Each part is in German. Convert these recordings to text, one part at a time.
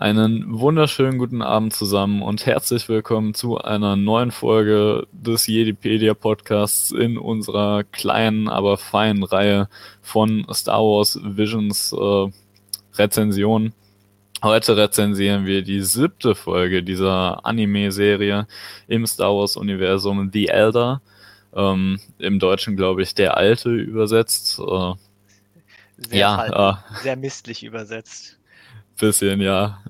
Einen wunderschönen guten Abend zusammen und herzlich willkommen zu einer neuen Folge des Jedipedia Podcasts in unserer kleinen, aber feinen Reihe von Star Wars Visions äh, Rezensionen. Heute rezensieren wir die siebte Folge dieser Anime-Serie im Star Wars-Universum The Elder. Ähm, Im Deutschen, glaube ich, der Alte übersetzt. Äh, sehr, ja, äh, sehr misslich übersetzt. Bisschen, ja.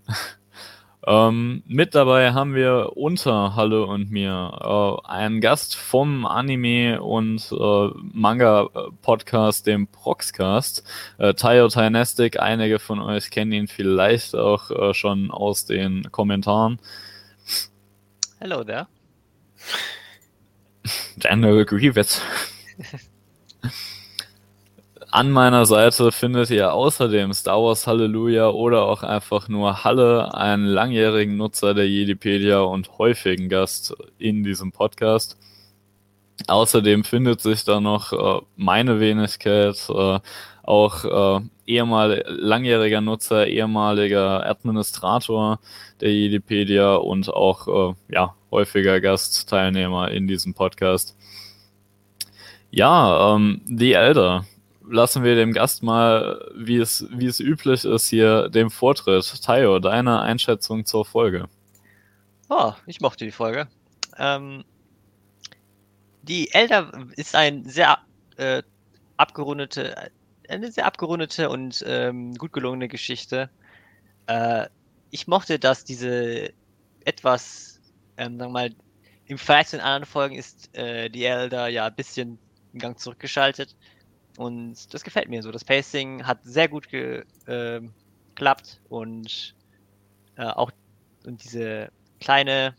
Ähm, mit dabei haben wir unter Halle und mir äh, einen Gast vom Anime- und äh, Manga-Podcast, dem Proxcast, äh, Tayo Tainestic. Einige von euch kennen ihn vielleicht auch äh, schon aus den Kommentaren. Hello there. Daniel Grievous. An meiner Seite findet ihr außerdem Star Wars Halleluja oder auch einfach nur Halle, einen langjährigen Nutzer der Jedipedia und häufigen Gast in diesem Podcast. Außerdem findet sich da noch äh, meine Wenigkeit, äh, auch äh, ehemal langjähriger Nutzer, ehemaliger Administrator der Jedipedia und auch äh, ja, häufiger Gastteilnehmer in diesem Podcast. Ja, ähm, The Elder lassen wir dem Gast mal, wie es, wie es üblich ist, hier dem Vortritt. Tayo, deine Einschätzung zur Folge. Oh, ich mochte die Folge. Ähm, die Elder ist ein sehr äh, abgerundete, eine sehr abgerundete und ähm, gut gelungene Geschichte. Äh, ich mochte, dass diese etwas, ähm, sagen wir mal, im Vergleich zu den anderen Folgen ist äh, die Elder ja ein bisschen im Gang zurückgeschaltet. Und das gefällt mir so. Das Pacing hat sehr gut ge, äh, geklappt und äh, auch und diese kleine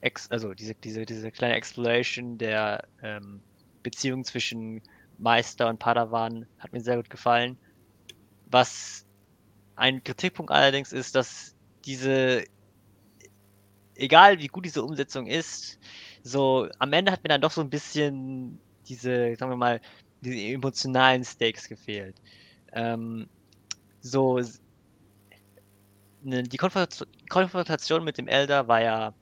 Ex also diese, diese, diese kleine Exploration der ähm, Beziehung zwischen Meister und Padawan hat mir sehr gut gefallen. Was ein Kritikpunkt allerdings ist, dass diese, egal wie gut diese Umsetzung ist, so am Ende hat mir dann doch so ein bisschen diese, sagen wir mal, diese emotionalen Stakes gefehlt. Ähm, so, ne, die Konfrontation mit dem Elder war ja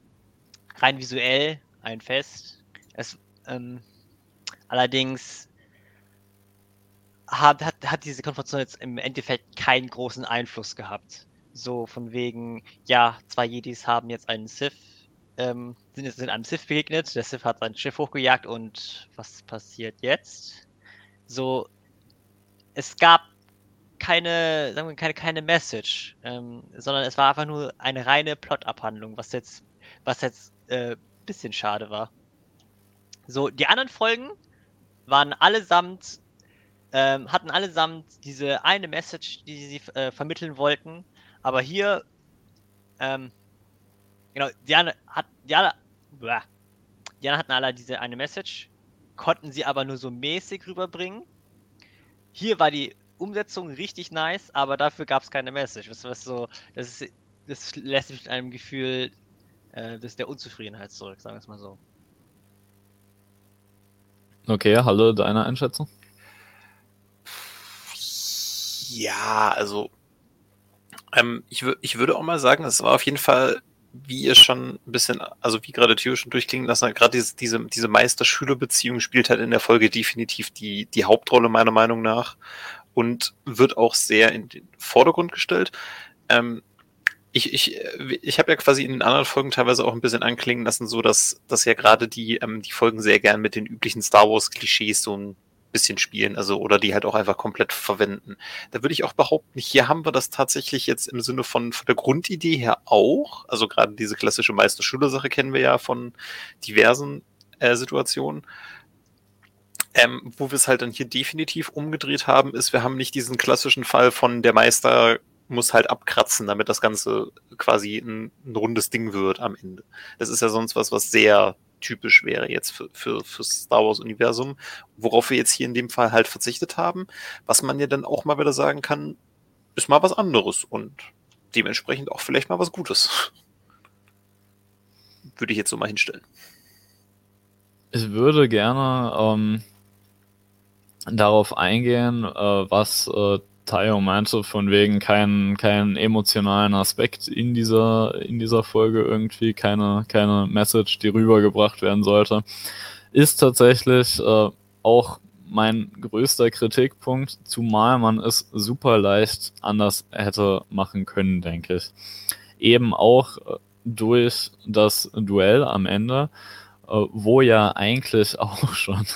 rein visuell ein Fest. Es, ähm, allerdings hat, hat, hat diese Konfrontation jetzt im Endeffekt keinen großen Einfluss gehabt. So von wegen, ja, zwei Jedis haben jetzt einen Sith, ähm, sind, sind einem Sith begegnet, der Sith hat sein Schiff hochgejagt und was passiert jetzt? So, es gab keine, sagen wir, keine, keine Message, ähm, sondern es war einfach nur eine reine Plotabhandlung, was jetzt, was jetzt äh, bisschen schade war. So, die anderen Folgen waren allesamt, ähm, hatten allesamt diese eine Message, die sie äh, vermitteln wollten, aber hier, ähm, genau, Diana hat, Diana, Diana hatten alle diese eine Message konnten sie aber nur so mäßig rüberbringen. Hier war die Umsetzung richtig nice, aber dafür gab es keine Message. Was, was so, das, ist, das lässt mich mit einem Gefühl äh, des, der Unzufriedenheit zurück, sagen wir es mal so. Okay, hallo, deine Einschätzung? Ja, also ähm, ich, ich würde auch mal sagen, es war auf jeden Fall wie ihr schon ein bisschen, also wie gerade Theo schon durchklingen lassen gerade diese, diese, diese Meister-Schüler-Beziehung spielt halt in der Folge definitiv die, die Hauptrolle meiner Meinung nach und wird auch sehr in den Vordergrund gestellt. Ähm, ich, ich, ich habe ja quasi in den anderen Folgen teilweise auch ein bisschen anklingen lassen, so dass, dass ja gerade die, ähm, die Folgen sehr gern mit den üblichen Star Wars-Klischees so ein bisschen spielen, also oder die halt auch einfach komplett verwenden. Da würde ich auch behaupten, hier haben wir das tatsächlich jetzt im Sinne von, von der Grundidee her auch. Also gerade diese klassische Meister-Schüler-Sache kennen wir ja von diversen äh, Situationen. Ähm, wo wir es halt dann hier definitiv umgedreht haben, ist, wir haben nicht diesen klassischen Fall von der Meister muss halt abkratzen, damit das Ganze quasi ein, ein rundes Ding wird am Ende. Das ist ja sonst was, was sehr typisch wäre jetzt für, für, für Star Wars-Universum, worauf wir jetzt hier in dem Fall halt verzichtet haben, was man ja dann auch mal wieder sagen kann, ist mal was anderes und dementsprechend auch vielleicht mal was Gutes. Würde ich jetzt so mal hinstellen. Ich würde gerne ähm, darauf eingehen, äh, was äh, Tayo meinte, von wegen keinen keinen emotionalen Aspekt in dieser, in dieser Folge irgendwie, keine, keine Message, die rübergebracht werden sollte, ist tatsächlich äh, auch mein größter Kritikpunkt, zumal man es super leicht anders hätte machen können, denke ich. Eben auch äh, durch das Duell am Ende, äh, wo ja eigentlich auch schon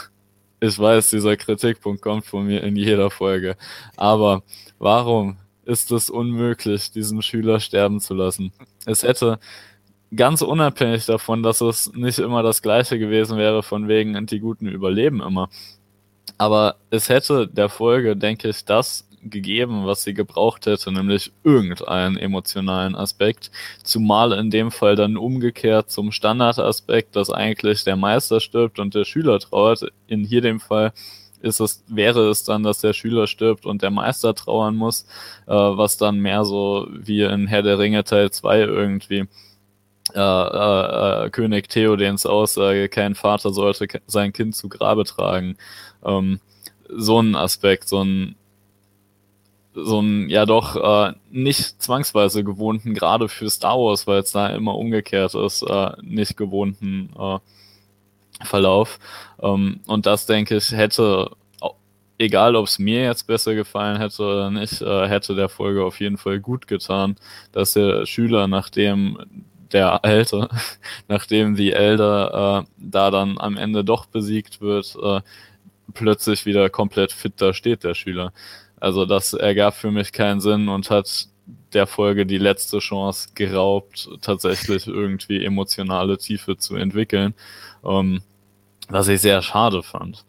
ich weiß, dieser Kritikpunkt kommt von mir in jeder Folge. Aber warum ist es unmöglich, diesen Schüler sterben zu lassen? Es hätte ganz unabhängig davon, dass es nicht immer das Gleiche gewesen wäre, von wegen, die Guten überleben immer. Aber es hätte der Folge, denke ich, das gegeben, was sie gebraucht hätte, nämlich irgendeinen emotionalen Aspekt. Zumal in dem Fall dann umgekehrt zum Standardaspekt, dass eigentlich der Meister stirbt und der Schüler trauert. In hier dem Fall ist es, wäre es dann, dass der Schüler stirbt und der Meister trauern muss, äh, was dann mehr so wie in Herr der Ringe Teil 2 irgendwie äh, äh, äh, König Theodens Aussage, kein Vater sollte sein Kind zu Grabe tragen. Ähm, so ein Aspekt, so ein so einen ja doch äh, nicht zwangsweise gewohnten, gerade für Star Wars, weil es da immer umgekehrt ist, äh, nicht gewohnten äh, Verlauf. Ähm, und das, denke ich, hätte, egal ob es mir jetzt besser gefallen hätte oder nicht, äh, hätte der Folge auf jeden Fall gut getan, dass der Schüler, nachdem der Alte, nachdem die Elder äh, da dann am Ende doch besiegt wird, äh, plötzlich wieder komplett fit da steht, der Schüler. Also das ergab für mich keinen Sinn und hat der Folge die letzte Chance geraubt, tatsächlich irgendwie emotionale Tiefe zu entwickeln, ähm, was ich sehr schade fand.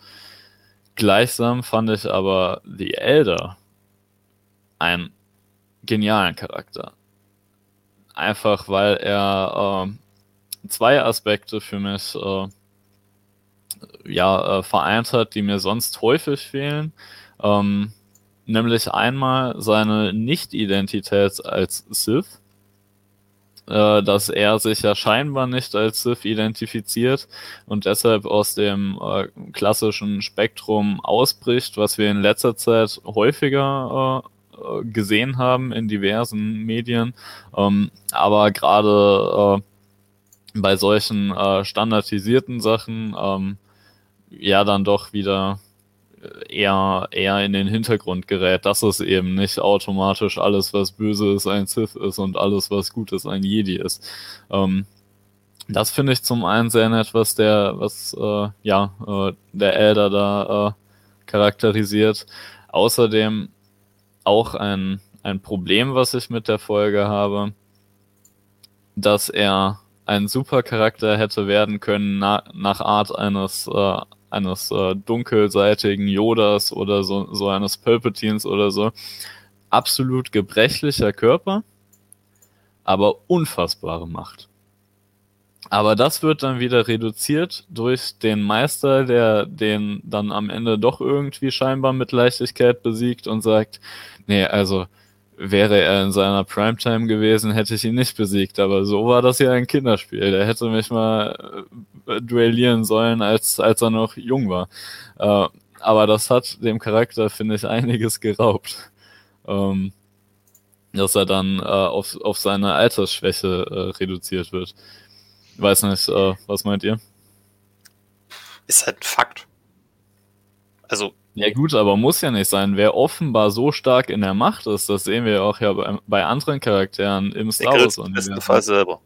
Gleichsam fand ich aber The Elder einen genialen Charakter. Einfach weil er äh, zwei Aspekte für mich äh, ja, äh, vereint hat, die mir sonst häufig fehlen. Ähm, nämlich einmal seine Nicht-Identität als Sith, äh, dass er sich ja scheinbar nicht als Sith identifiziert und deshalb aus dem äh, klassischen Spektrum ausbricht, was wir in letzter Zeit häufiger äh, gesehen haben in diversen Medien, ähm, aber gerade äh, bei solchen äh, standardisierten Sachen ähm, ja dann doch wieder eher, eher in den Hintergrund gerät, dass es eben nicht automatisch alles, was böse ist, ein Sith ist und alles, was gut ist, ein Jedi ist. Ähm, das finde ich zum einen sehr nett, was der, was äh, ja, äh, der Elder da äh, charakterisiert. Außerdem auch ein, ein Problem, was ich mit der Folge habe, dass er ein super Charakter hätte werden können na, nach Art eines äh, eines äh, dunkelseitigen Yodas oder so, so eines Palpatines oder so. Absolut gebrechlicher Körper, aber unfassbare Macht. Aber das wird dann wieder reduziert durch den Meister, der den dann am Ende doch irgendwie scheinbar mit Leichtigkeit besiegt und sagt, nee, also wäre er in seiner Primetime gewesen, hätte ich ihn nicht besiegt. Aber so war das ja ein Kinderspiel. Der hätte mich mal äh, duellieren sollen, als, als er noch jung war. Äh, aber das hat dem Charakter, finde ich, einiges geraubt. Ähm, dass er dann äh, auf, auf seine Altersschwäche äh, reduziert wird. Weiß nicht, äh, was meint ihr? Ist halt ein Fakt. Also ja gut, aber muss ja nicht sein. Wer offenbar so stark in der Macht ist, das sehen wir auch ja bei, bei anderen Charakteren im Star Wars Universum. bestenfalls selber.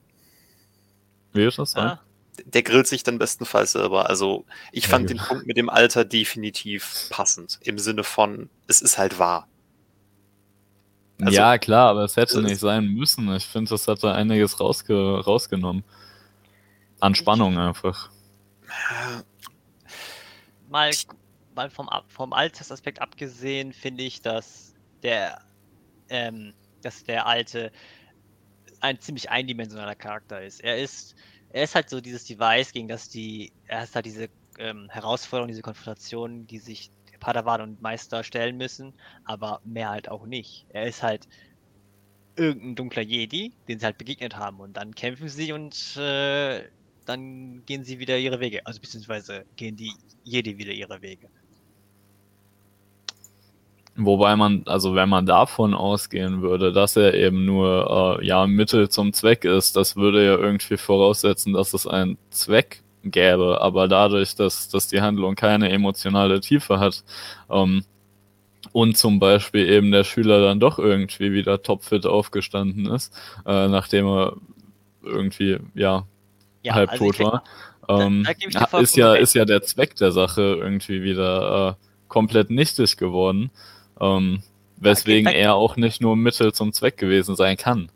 Wie ist das? Ah. Der grillt sich dann bestenfalls selber. Also ich ja, fand gut. den Punkt mit dem Alter definitiv passend. Im Sinne von, es ist halt wahr. Also, ja, klar, aber es hätte nicht sein müssen. Ich finde, das hat da einiges rausge rausgenommen. An Spannung einfach. Mal mal vom, vom Altersaspekt abgesehen, finde ich, dass der, ähm, dass der alte ein ziemlich eindimensionaler Charakter ist. Er ist, er ist halt so dieses Device, gegen das die, er ist halt diese ähm, Herausforderung, diese Konfrontation, die sich Padawan und Meister stellen müssen, aber mehr halt auch nicht. Er ist halt irgendein dunkler Jedi, den sie halt begegnet haben und dann kämpfen sie und äh, dann gehen sie wieder ihre Wege. Also beziehungsweise gehen die Jedi wieder ihre Wege. Wobei man, also wenn man davon ausgehen würde, dass er eben nur äh, ja Mittel zum Zweck ist, das würde ja irgendwie voraussetzen, dass es einen Zweck gäbe. Aber dadurch, dass, dass die Handlung keine emotionale Tiefe hat ähm, und zum Beispiel eben der Schüler dann doch irgendwie wieder topfit aufgestanden ist, äh, nachdem er irgendwie ja, Ja, halb also war, da- ähm, da vollkommen ist ja ist ja der Zweck der Sache irgendwie wieder äh, komplett nichtig geworden. Ähm, weswegen da- er auch nicht nur Mittel zum Zweck gewesen sein kann.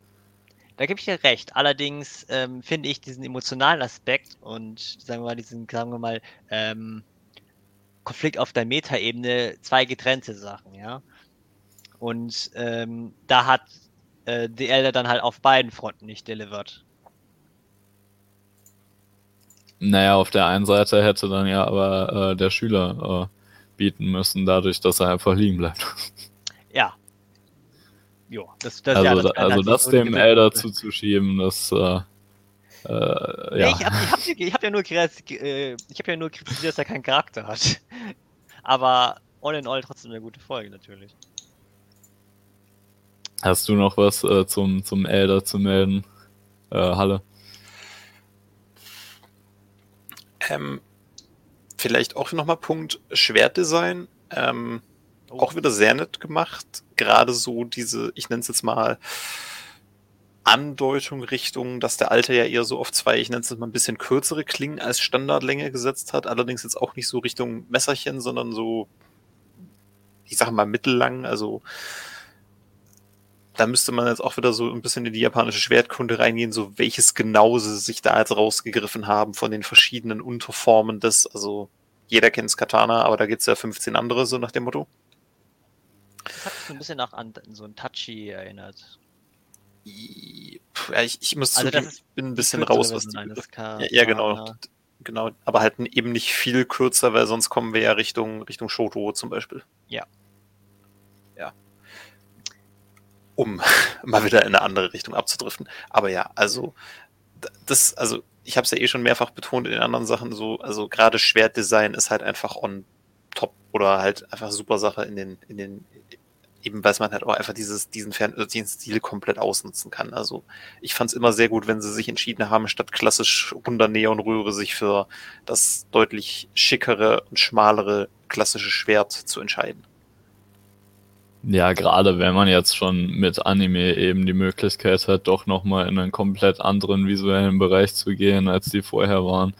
Da gebe ich dir recht. Allerdings ähm, finde ich diesen emotionalen Aspekt und sagen wir mal diesen, sagen wir mal, ähm, Konflikt auf der Metaebene zwei getrennte Sachen, ja. Und ähm, da hat äh, The Elder dann halt auf beiden Fronten nicht delivered. Naja, auf der einen Seite hätte dann ja aber äh, der Schüler äh, bieten müssen, dadurch, dass er einfach liegen bleibt. Ja. Jo, das, das, also, ja, da, das, also das so die dem Elder zuzuschieben, das äh, äh, Nee, ja. ich habe ich hab, ich hab ja nur kritisiert, äh, ich hab ja nur kritisiert, dass er keinen Charakter hat. Aber all in all trotzdem eine gute Folge natürlich. Hast du noch was äh, zum, zum Elder zu melden? Äh, Halle? Ähm, vielleicht auch nochmal Punkt Schwertdesign. Ähm, Oh. auch wieder sehr nett gemacht. Gerade so diese, ich nenne es jetzt mal Andeutung Richtung, dass der Alte ja eher so auf zwei, ich nenne es jetzt mal ein bisschen kürzere Klingen als Standardlänge gesetzt hat. Allerdings jetzt auch nicht so Richtung Messerchen, sondern so, ich sage mal mittellang. Also da müsste man jetzt auch wieder so ein bisschen in die japanische Schwertkunde reingehen, so welches genau sie sich da jetzt rausgegriffen haben von den verschiedenen Unterformen des, also jeder kennt's Katana, aber da gibt's ja 15 andere, so nach dem Motto. Das hat mich so ein bisschen nach an so ein Touchy erinnert. Ja, ich, ich muss Also zugeben, bin ein bisschen raus, was die ja, ja, genau. Genau, aber halt eben nicht viel kürzer, weil sonst kommen wir ja Richtung, Richtung Shoto zum Beispiel. Ja. Ja. Um mal wieder in eine andere Richtung abzudriften. Aber ja, also, das, also, ich habe es ja eh schon mehrfach betont in den anderen Sachen so, also gerade Schwertdesign ist halt einfach on top oder halt einfach super Sache in den, in den, eben weil man halt auch einfach dieses, diesen, Fern äh, diesen Stil komplett ausnutzen kann. Also ich fand es immer sehr gut, wenn sie sich entschieden haben, statt klassisch runder Neonröhre sich für das deutlich schickere und schmalere klassische Schwert zu entscheiden. Ja, gerade wenn man jetzt schon mit Anime eben die Möglichkeit hat, doch nochmal in einen komplett anderen visuellen Bereich zu gehen, als die vorher waren,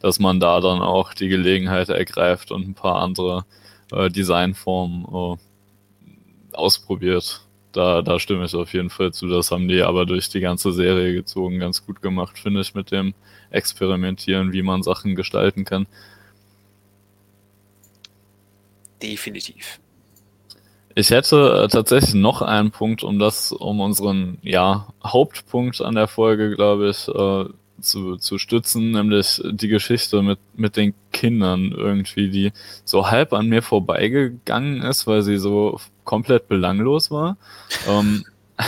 dass man da dann auch die Gelegenheit ergreift und ein paar andere äh, Designformen äh, ausprobiert. Da, da stimme ich auf jeden Fall zu. Das haben die aber durch die ganze Serie gezogen ganz gut gemacht, finde ich, mit dem Experimentieren, wie man Sachen gestalten kann. Definitiv. Ich hätte äh, tatsächlich noch einen Punkt, um das, um unseren ja, Hauptpunkt an der Folge, glaube ich, äh, zu, zu stützen, nämlich die Geschichte mit, mit den Kindern irgendwie, die so halb an mir vorbeigegangen ist, weil sie so komplett belanglos war. ähm,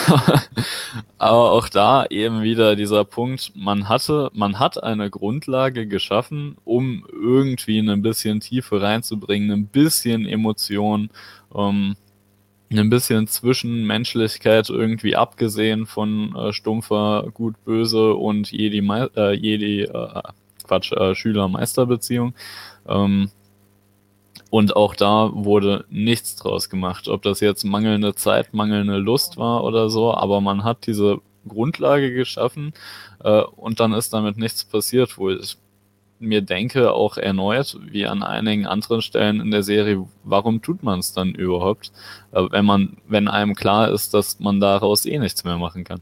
aber auch da eben wieder dieser Punkt, man hatte, man hat eine Grundlage geschaffen, um irgendwie ein bisschen Tiefe reinzubringen, ein bisschen Emotion, ähm, ein bisschen Zwischenmenschlichkeit irgendwie abgesehen von äh, stumpfer Gut-Böse und Jedi, äh, Jedi äh, Quatsch, äh, Schüler-Meister-Beziehung. Ähm, und auch da wurde nichts draus gemacht, ob das jetzt mangelnde Zeit, mangelnde Lust war oder so, aber man hat diese Grundlage geschaffen äh, und dann ist damit nichts passiert, wo ich mir denke, auch erneut, wie an einigen anderen Stellen in der Serie, warum tut man es dann überhaupt, äh, wenn man, wenn einem klar ist, dass man daraus eh nichts mehr machen kann.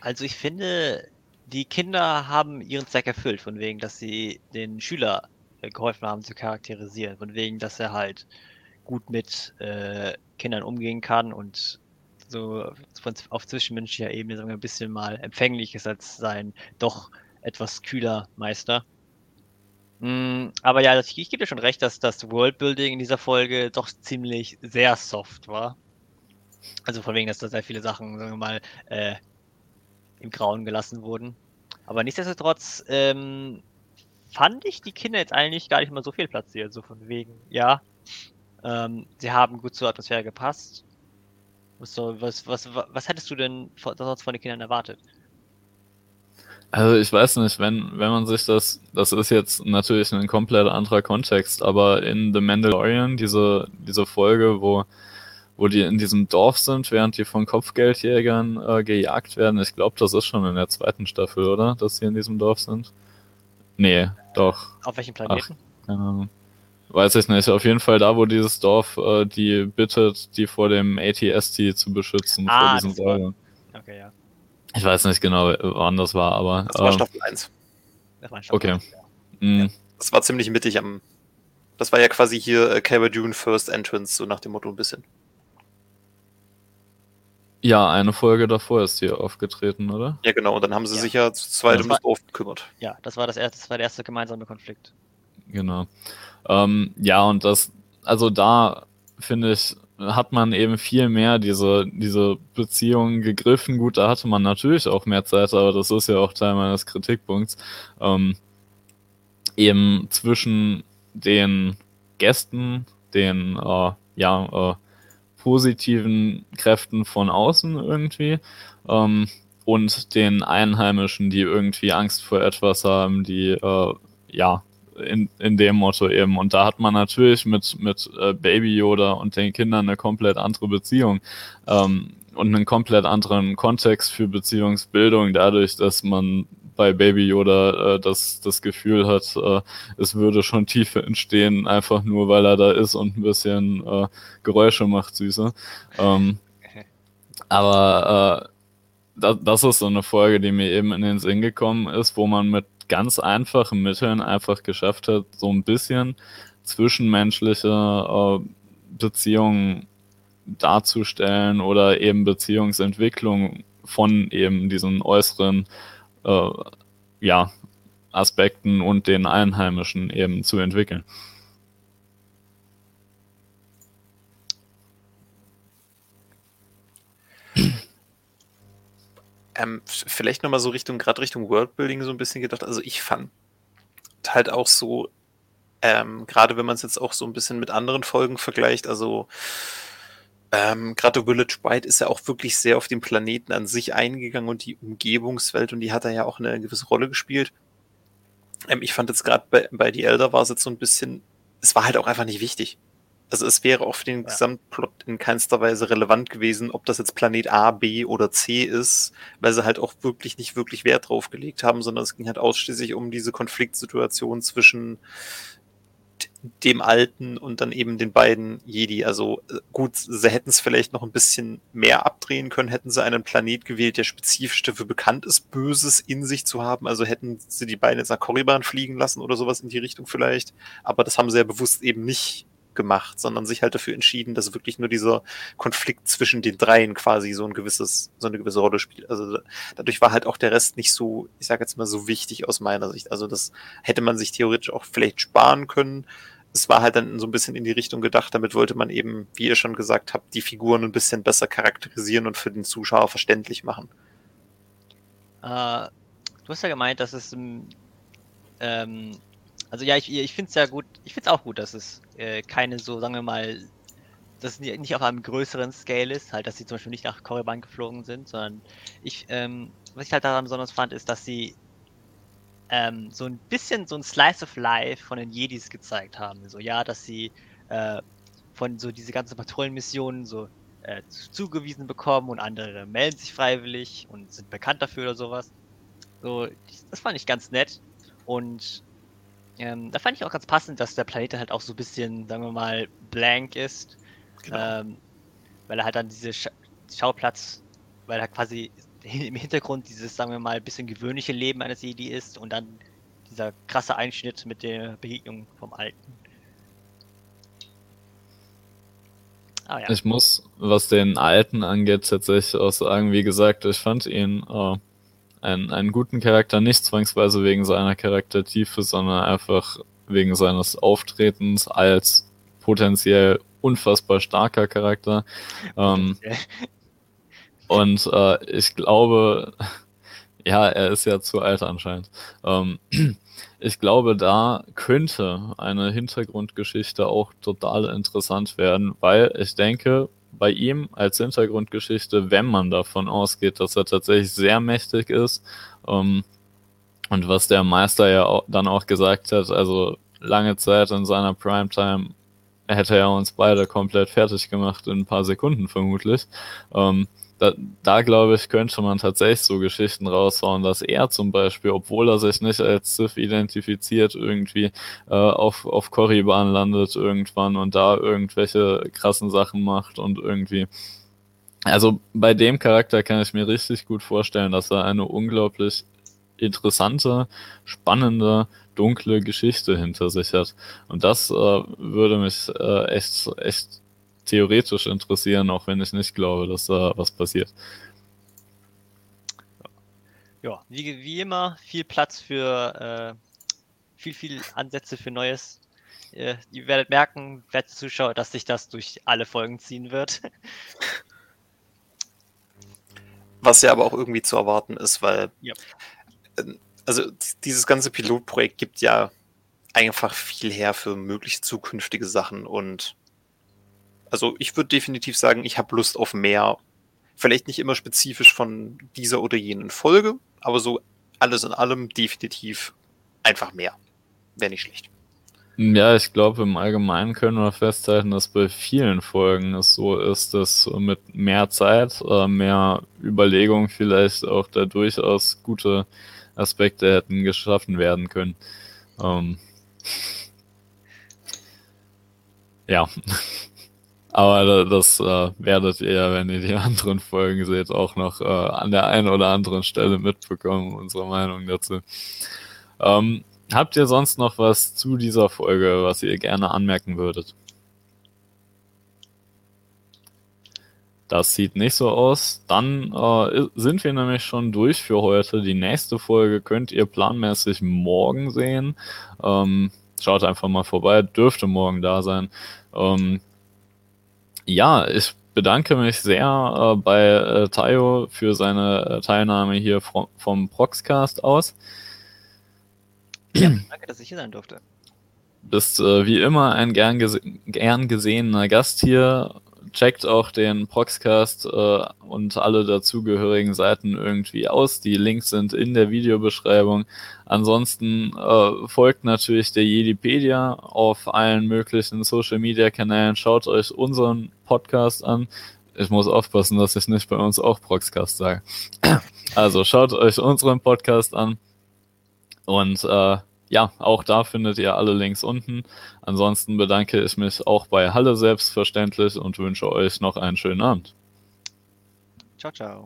Also ich finde, die Kinder haben ihren Zweck erfüllt, von wegen, dass sie den Schüler äh, geholfen haben zu charakterisieren, von wegen, dass er halt gut mit äh, Kindern umgehen kann und so von, auf zwischenmenschlicher Ebene sagen wir, ein bisschen mal empfänglich ist als sein doch etwas kühler Meister. Mm, aber ja, ich, ich gebe dir schon recht, dass das Worldbuilding in dieser Folge doch ziemlich sehr soft war. Also von wegen, dass da sehr viele Sachen, sagen wir mal, äh, im Grauen gelassen wurden. Aber nichtsdestotrotz ähm, fand ich die Kinder jetzt eigentlich gar nicht mal so viel platziert. So von wegen, ja, Ähm, sie haben gut zur Atmosphäre gepasst. Was, was, was, was hättest du denn sonst von den Kindern erwartet? Also ich weiß nicht, wenn, wenn man sich das, das ist jetzt natürlich ein komplett anderer Kontext, aber in The Mandalorian, diese, diese Folge, wo, wo die in diesem Dorf sind, während die von Kopfgeldjägern äh, gejagt werden, ich glaube, das ist schon in der zweiten Staffel, oder? Dass sie in diesem Dorf sind? Nee, doch. Auf welchem Planeten? Ach, keine Ahnung. Weiß ich nicht. Auf jeden Fall da, wo dieses Dorf äh, die bittet, die vor dem ATST zu beschützen, Ah, vor war- Säulen. Okay, ja. Ich weiß nicht genau, wann das war, aber. Das war ähm, Staffel 1. Das war Staffel. Okay. mh, Das war ziemlich mittig am. Das war ja quasi hier äh, Cara Dune First Entrance, so nach dem Motto ein bisschen. Ja, eine Folge davor ist hier aufgetreten, oder? Ja, genau. Und dann haben sie Ja. sich ja zu zweit um das Dorf gekümmert. Ja, das war das erste, das war der erste gemeinsame Konflikt. Genau. Ähm, ja, und das, also da finde ich, hat man eben viel mehr diese, diese Beziehungen gegriffen. Gut, da hatte man natürlich auch mehr Zeit, aber das ist ja auch Teil meines Kritikpunkts. Ähm, eben zwischen den Gästen, den äh, ja, äh, positiven Kräften von außen irgendwie ähm, und den Einheimischen, die irgendwie Angst vor etwas haben, die äh, ja in, in dem Motto eben. Und da hat man natürlich mit, mit äh, Baby Yoda und den Kindern eine komplett andere Beziehung ähm, und einen komplett anderen Kontext für Beziehungsbildung, dadurch, dass man bei Baby Yoda äh, das, das Gefühl hat, äh, es würde schon Tiefe entstehen, einfach nur weil er da ist und ein bisschen äh, Geräusche macht, süße. Ähm, aber äh, das, das ist so eine Folge, die mir eben in den Sinn gekommen ist, wo man mit ganz einfachen Mitteln einfach geschafft hat, so ein bisschen zwischenmenschliche äh, Beziehungen darzustellen oder eben Beziehungsentwicklung von eben diesen äußeren äh, ja, Aspekten und den Einheimischen eben zu entwickeln. Ähm, vielleicht nochmal so Richtung, gerade Richtung Worldbuilding so ein bisschen gedacht. Also ich fand halt auch so, ähm, gerade wenn man es jetzt auch so ein bisschen mit anderen Folgen vergleicht, also ähm, gerade Village White ist ja auch wirklich sehr auf den Planeten an sich eingegangen und die Umgebungswelt und die hat da ja auch eine gewisse Rolle gespielt. Ähm, ich fand jetzt gerade bei, bei The Elder war es jetzt so ein bisschen, es war halt auch einfach nicht wichtig. Also es wäre auch für den Ja. Gesamtplot in keinster Weise relevant gewesen, ob das jetzt Planet A, B oder C ist, weil sie halt auch wirklich nicht wirklich Wert drauf gelegt haben, sondern es ging halt ausschließlich um diese Konfliktsituation zwischen dem Alten und dann eben den beiden Jedi. Also äh, gut, sie hätten es vielleicht noch ein bisschen mehr abdrehen können, hätten sie einen Planet gewählt, der spezifisch dafür bekannt ist, Böses in sich zu haben. Also hätten sie die beiden jetzt nach Korriban fliegen lassen oder sowas in die Richtung vielleicht. Aber das haben sie ja bewusst eben nicht gemacht, sondern sich halt dafür entschieden, dass wirklich nur dieser Konflikt zwischen den dreien quasi so ein gewisses, so eine gewisse Rolle spielt. Also da- dadurch war halt auch der Rest nicht so, ich sage jetzt mal so wichtig aus meiner Sicht. Also das hätte man sich theoretisch auch vielleicht sparen können. Es war halt dann so ein bisschen in die Richtung gedacht, damit wollte man eben, wie ihr schon gesagt habt, die Figuren ein bisschen besser charakterisieren und für den Zuschauer verständlich machen. Äh, du hast ja gemeint, dass es ähm, also ja, ich, ich finde es ja gut, ich finde es auch gut, dass es äh, keine so, sagen wir mal, dass es ni- nicht auf einem größeren Scale ist, halt, dass sie zum Beispiel nicht nach Korriban geflogen sind, sondern ich, ähm, was ich halt daran besonders fand, ist, dass sie ähm, so ein bisschen so ein Slice of Life von den Jedis gezeigt haben. So, ja, dass sie äh, von so diese ganzen Patrouillenmissionen so äh, zu- zugewiesen bekommen und andere melden sich freiwillig und sind bekannt dafür oder sowas. So, das fand ich ganz nett. Und ähm, da fand ich auch ganz passend, dass der Planet halt auch so ein bisschen, sagen wir mal, blank ist. Genau. Ähm, weil er halt dann diese Scha Schauplatz, weil er quasi im Hintergrund dieses, sagen wir mal, bisschen gewöhnliche Leben eines Jedi ist und dann dieser krasse Einschnitt mit der Begegnung vom Alten. Ah ja. Ich muss, was den Alten angeht, tatsächlich auch sagen, wie gesagt, ich fand ihn äh, einen, einen guten Charakter, nicht zwangsweise wegen seiner Charaktertiefe, sondern einfach wegen seines Auftretens als potenziell unfassbar starker Charakter. Ähm, und äh, ich glaube, ja, er ist ja zu alt anscheinend. Ähm, ich glaube, da könnte eine Hintergrundgeschichte auch total interessant werden, weil ich denke, bei ihm als Hintergrundgeschichte, wenn man davon ausgeht, dass er tatsächlich sehr mächtig ist, ähm, und was der Meister ja auch, dann auch gesagt hat, also lange Zeit in seiner Primetime hätte er uns beide komplett fertig gemacht in ein paar Sekunden vermutlich. Ähm, da, da glaube ich, könnte man tatsächlich so Geschichten raushauen, dass er zum Beispiel, obwohl er sich nicht als Sith identifiziert, irgendwie äh, auf, auf Korriban landet irgendwann und da irgendwelche krassen Sachen macht und irgendwie. Also bei dem Charakter kann ich mir richtig gut vorstellen, dass er eine unglaublich interessante, spannende, dunkle Geschichte hinter sich hat. Und das äh, würde mich äh, echt, echt theoretisch interessieren, auch wenn ich nicht glaube, dass da was passiert. Ja, wie, wie immer, viel Platz für äh, viel, viel Ansätze für Neues. Äh, ihr werdet merken, werte Zuschauer, dass sich das durch alle Folgen ziehen wird. Was ja aber auch irgendwie zu erwarten ist, weil Ja. ähm, also dieses ganze Pilotprojekt gibt ja einfach viel her für mögliche zukünftige Sachen und also ich würde definitiv sagen, ich habe Lust auf mehr. Vielleicht nicht immer spezifisch von dieser oder jenen Folge, aber so alles in allem definitiv einfach mehr. Wäre nicht schlecht. Ja, ich glaube, im Allgemeinen können wir festhalten, dass bei vielen Folgen es so ist, dass mit mehr Zeit, äh, mehr Überlegung vielleicht auch da durchaus gute Aspekte hätten geschaffen werden können. Ähm, ja. Aber das äh, werdet ihr wenn ihr die anderen Folgen seht, auch noch äh, an der einen oder anderen Stelle mitbekommen, unsere Meinung dazu. Ähm, habt ihr sonst noch was zu dieser Folge, was ihr gerne anmerken würdet? Das sieht nicht so aus. Dann äh, sind wir nämlich schon durch für heute. Die nächste Folge könnt ihr planmäßig morgen sehen. Ähm, schaut einfach mal vorbei, dürfte morgen da sein. Ähm, ja, ich bedanke mich sehr äh, bei äh, Tayo für seine äh, Teilnahme hier vom, vom Proxcast aus. Ja, danke, dass ich hier sein durfte. Bist äh, wie immer ein gern, gese gern gesehener Gast hier. Checkt auch den Proxcast äh, und alle dazugehörigen Seiten irgendwie aus. Die Links sind in der Videobeschreibung. Ansonsten äh, folgt natürlich der Jedipedia auf allen möglichen Social Media Kanälen. Schaut euch unseren Podcast an. Ich muss aufpassen, dass ich nicht bei uns auch Proxcast sage. Also schaut euch unseren Podcast an. Und äh, ja, auch da findet ihr alle Links unten. Ansonsten bedanke ich mich auch bei Halle selbstverständlich und wünsche euch noch einen schönen Abend. Ciao, ciao.